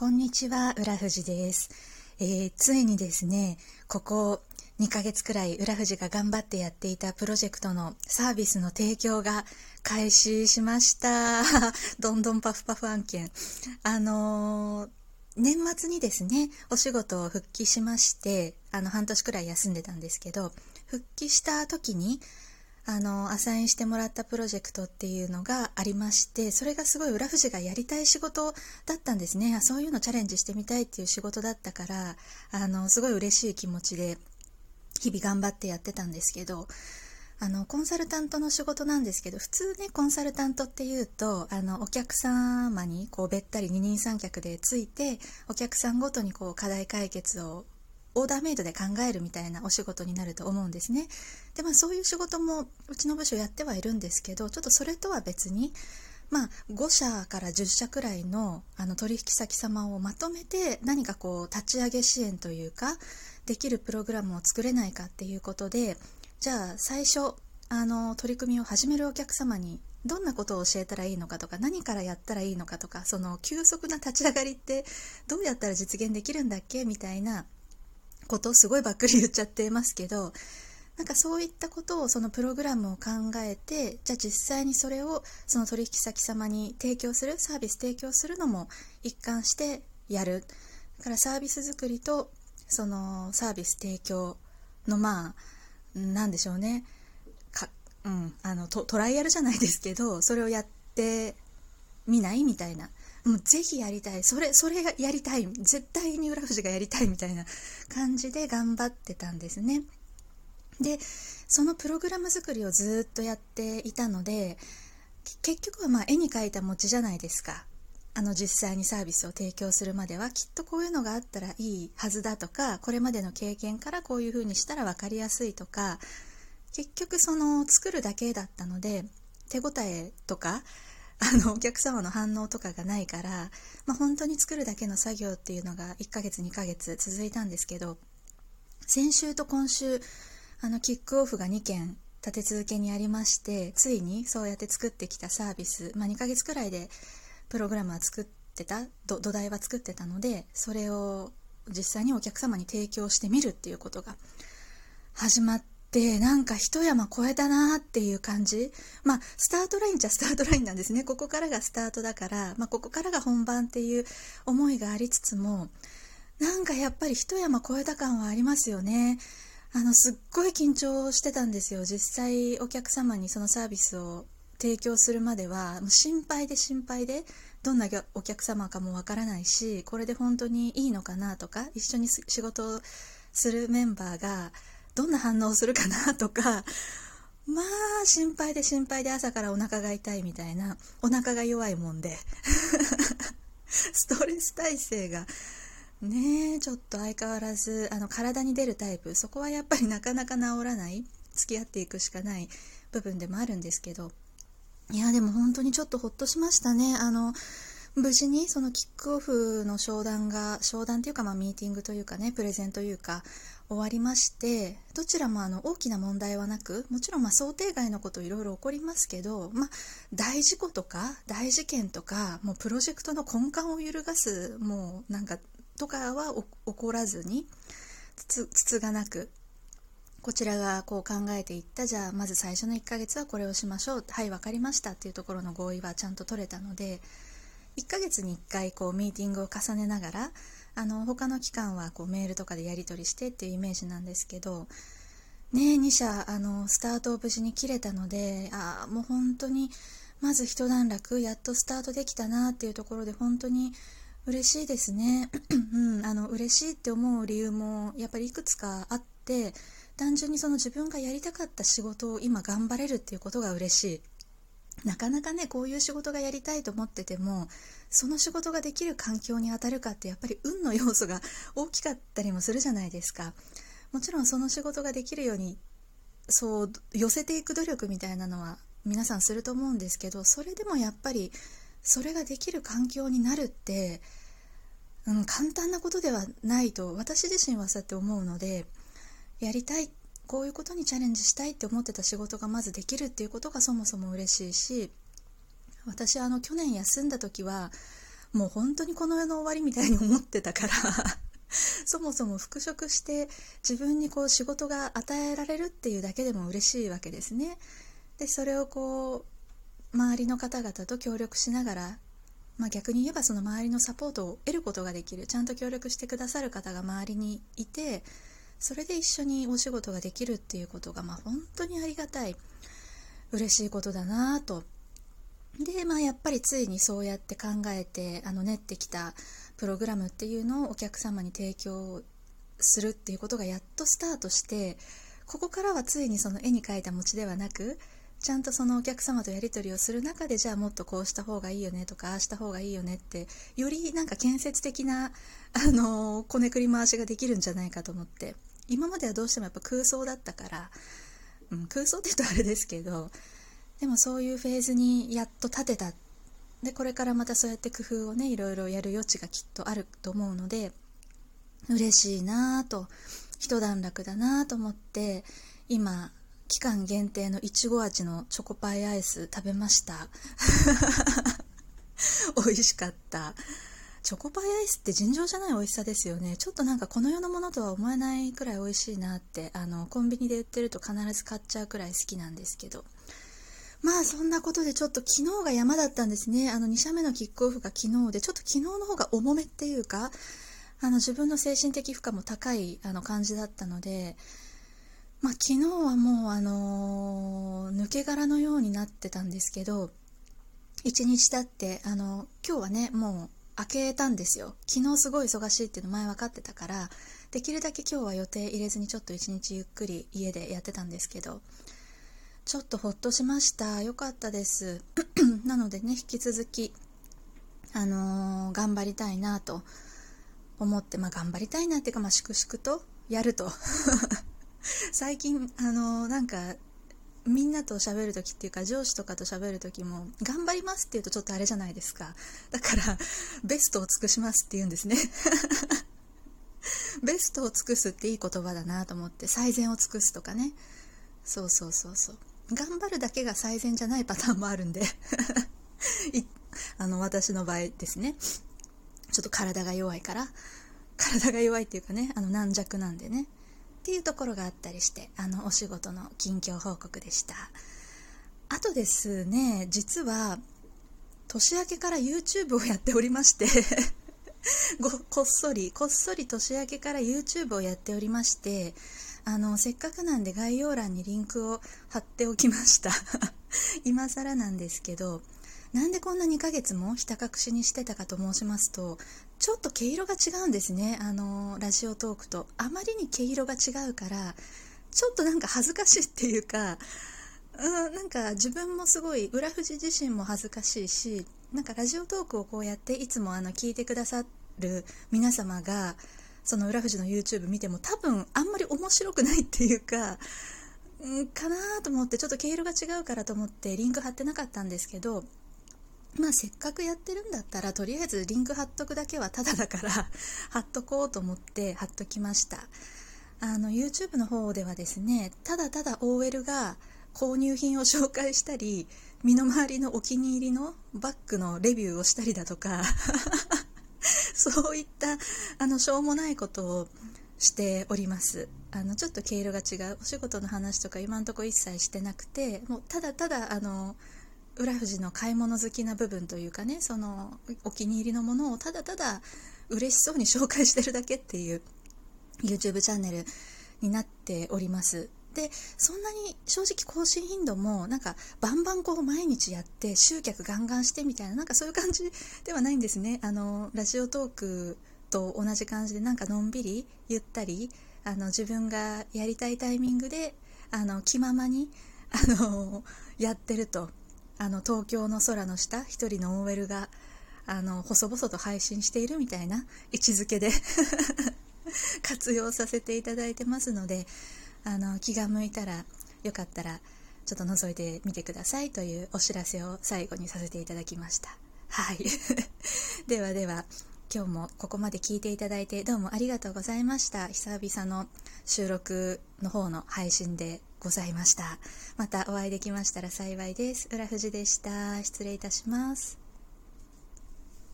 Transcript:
こんにちは、浦富です、えー、ついにですね、ここ2ヶ月くらい浦富が頑張ってやっていたプロジェクトのサービスの提供が開始しました。どんどんパフパフ案件。あのー、年末にですね、お仕事を復帰しまして、あの、半年くらい休んでたんですけど、復帰した時に、あのアサインしてもらったプロジェクトっていうのがありましてそれがすごい浦富士がやりたい仕事だったんですね。そういうのチャレンジしてみたいっていう仕事だったからあのすごい嬉しい気持ちで日々頑張ってやってたんですけどあのコンサルタントの仕事なんですけど普通ねコンサルタントっていうとあのお客様にこうべったり二人三脚でついてお客さんごとにこう課題解決をオーダーメイドで考えるみたいなお仕事になると思うんですね。でまあそういう仕事もうちの部署やってはいるんですけどちょっとそれとは別にまあ、5社から10社くらいのあの取引先様をまとめて何かこう立ち上げ支援というかできるプログラムを作れないかっていうことでじゃあ最初あの取り組みを始めるお客様にどんなことを教えたらいいのかとか何からやったらいいのかとかその急速な立ち上がりってどうやったら実現できるんだっけみたいなことすごいばっくり言っちゃってますけどなんかそういったことをそのプログラムを考えてじゃあ実際にそれをその取引先様に提供するサービス提供するのも一貫してやる。だからサービス作りとそのサービス提供のまあ何でしょうね。か、うん、あのトライアルじゃないですけどそれをやってみないみたいな。もうぜひやりたい。それそれがやりたい絶対に浦富士がやりたいみたいな感じで頑張ってたんですね。でそのプログラム作りをずっとやっていたので結局はま絵に描いた餅じゃないですか。あの実際にサービスを提供するまでは。きっとこういうのがあったらいいはずだとかこれまでの経験からこういうふうにしたら分かりやすいとか結局その作るだけだったので手応えとかあのお客様の反応とかがないから、まあ、本当に作るだけの作業っていうのが1ヶ月2ヶ月続いたんですけど先週と今週あのキックオフが2件立て続けにありましてついにそうやって作ってきたサービス、まあ、2ヶ月くらいでプログラムは作ってた土台は作ってたのでそれを実際にお客様に提供してみるっていうことが始まっでなんか一山越えたなっていう感じ。まあスタートラインじゃスタートラインなんですね。ここからがスタートだから、まあ、ここからが本番っていう思いがありつつもなんかやっぱり一山越えた感はありますよね。あのすっごい緊張してたんですよ。実際お客様にそのサービスを提供するまでは心配で心配でどんなお客様かもわからないしこれで本当にいいのかなとか一緒に仕事をするメンバーがどんな反応するかなとか まあ心配で心配で朝からお腹が痛いみたいなお腹が弱いもんで ストレス耐性がねえちょっと相変わらずあの体に出るタイプそこはやっぱりなかなか治らない付き合っていくしかない部分でもあるんですけどいやでも本当にちょっとほっとしましたね。あの無事にそのキックオフの商談が商談というかまあミーティングというかねプレゼンというか終わりましてどちらもあの大きな問題はなくもちろんま想定外のこといろいろ起こりますけど、まあ、大事故とか大事件とかもうプロジェクトの根幹を揺るがすもうなんかとかは起こらずにつつがなくこちらがこう考えていったじゃあまず最初の1ヶ月はこれをしましょうはい分かりましたっていうところの合意はちゃんと取れたので1ヶ月に1回こうミーティングを重ねながらあの他の期間はこうメールとかでやり取りしてっていうイメージなんですけどね2社あのスタートを無事に切れたのであもう本当にまず一段落やっとスタートできたなっていうところで本当に嬉しいですね、うん、あの嬉しいって思う理由もやっぱりいくつかあって単純にその自分がやりたかった仕事を今頑張れるっていうことが嬉しい。なかなかねこういう仕事がやりたいと思っててもその仕事ができる環境に当たるかってやっぱり運の要素が大きかったりもするじゃないですか。もちろんその仕事ができるようにそう寄せていく努力みたいなのは皆さんすると思うんですけどそれでもやっぱりそれができる環境になるって、うん、簡単なことではないと私自身はそうやって思うのでやりたいっこういうことにチャレンジしたいって思ってた仕事がまずできるっていうことがそもそも嬉しいし私あの去年休んだ時はもう本当にこの世の終わりみたいに思ってたから そもそも復職して自分にこう仕事が与えられるっていうだけでも嬉しいわけですね。でそれをこう周りの方々と協力しながら、まあ、逆に言えばその周りのサポートを得ることができるちゃんと協力してくださる方が周りにいてそれで一緒にお仕事ができるっていうことが、まあ、本当にありがたい嬉しいことだなと。で、まあ、やっぱりついにそうやって考えてあの練ってきたプログラムっていうのをお客様に提供するっていうことがやっとスタートしてここからはついにその絵に描いた餅ではなくちゃんとそのお客様とやり取りをする中でじゃあもっとこうした方がいいよねとかああした方がいいよねってよりなんか建設的なあのこねくり回しができるんじゃないかと思って。今まではどうしてもやっぱ空想だったから、うん、空想って言うとあれですけどでもそういうフェーズにやっと立てた。でこれからまたそうやって工夫をねいろいろやる余地がきっとあると思うので嬉しいなぁと一段落だなぁと思って今期間限定のいちご味のチョコパイアイス食べました。美味しかった。チョコパイアイスって尋常じゃない美味しさですよね。ちょっとなんかこの世のものとは思えないくらい美味しいなってあのコンビニで売ってると必ず買っちゃうくらい好きなんですけど。まあそんなことでちょっと昨日が山だったんですね。あの2社目のキックオフが昨日でちょっと昨日の方が重めっていうかあの自分の精神的負荷も高いあの感じだったのでまあ、昨日はもう、あのー、抜け殻のようになってたんですけど1日経ってあの今日はねもう開けたんですよ。昨日すごい忙しいっていうの前分かってたからできるだけ今日は予定入れずにちょっと一日ゆっくり家でやってたんですけどちょっとほっとしました。よかったです。なのでね引き続きあのー、頑張りたいなと思ってまあ頑張りたいなっていうかまあ粛々とやると。最近あのー、なんかみんなと喋る時っていうか上司とかと喋る時も頑張りますって言うとちょっとあれじゃないですか。だから ベストを尽くしますって言うんですね。ベストを尽くすっていい言葉だなと思って最善を尽くすとかね。そうそうそうそう。頑張るだけが最善じゃないパターンもあるんで。あの私の場合ですね。ちょっと体が弱いから。体が弱いっていうかねあの軟弱なんでね。っていうところがあったりしてあのお仕事の近況報告でした。あとですね実は年明けから YouTube をやっておりまして こっそりこっそり年明けから YouTube をやっておりましてあのせっかくなんで概要欄にリンクを貼っておきました。今更なんですけどなんでこんな2ヶ月もひた隠しにしてたかと申しますとちょっと毛色が違うんですね。あのラジオトークと。あまりに毛色が違うからちょっとなんか恥ずかしいっていうかうん、なんか自分もすごい浦富士自身も恥ずかしいしなんかラジオトークをこうやっていつもあの聞いてくださる皆様がその浦富士の YouTube 見ても多分あんまり面白くないっていうかかなと思ってちょっと毛色が違うからと思ってリンク貼ってなかったんですけどまあせっかくやってるんだったらとりあえずリンク貼っとくだけはタダだから 貼っとこうと思って貼っときました。あの YouTube の方ではですねただただ OL が購入品を紹介したり身の回りのお気に入りのバッグのレビューをしたりだとか そういったあのしょうもないことをしております。あのちょっと毛色が違うお仕事の話とか今のところ一切してなくてもうただただあの浦富士の買い物好きな部分というかねそのお気に入りのものをただただ嬉しそうに紹介してるだけっていう YouTube チャンネルになっております。でそんなに正直更新頻度もなんかバンバンこう毎日やって集客ガンガンしてみたいななんかそういう感じではないんですね。あのラジオトークと同じ感じでなんかのんびりゆったりあの自分がやりたいタイミングであの気ままにあのやってると。あの東京の空の下一人の OL があの細々と配信しているみたいな位置づけで 活用させていただいてますのであの気が向いたらよかったらちょっと覗いてみてくださいというお知らせを最後にさせていただきました。はい。ではでは今日もここまで聞いていただいてどうもありがとうございました。久々の収録の方の配信でございました。またお会いできましたら幸いです。浦富士でした。失礼いたします。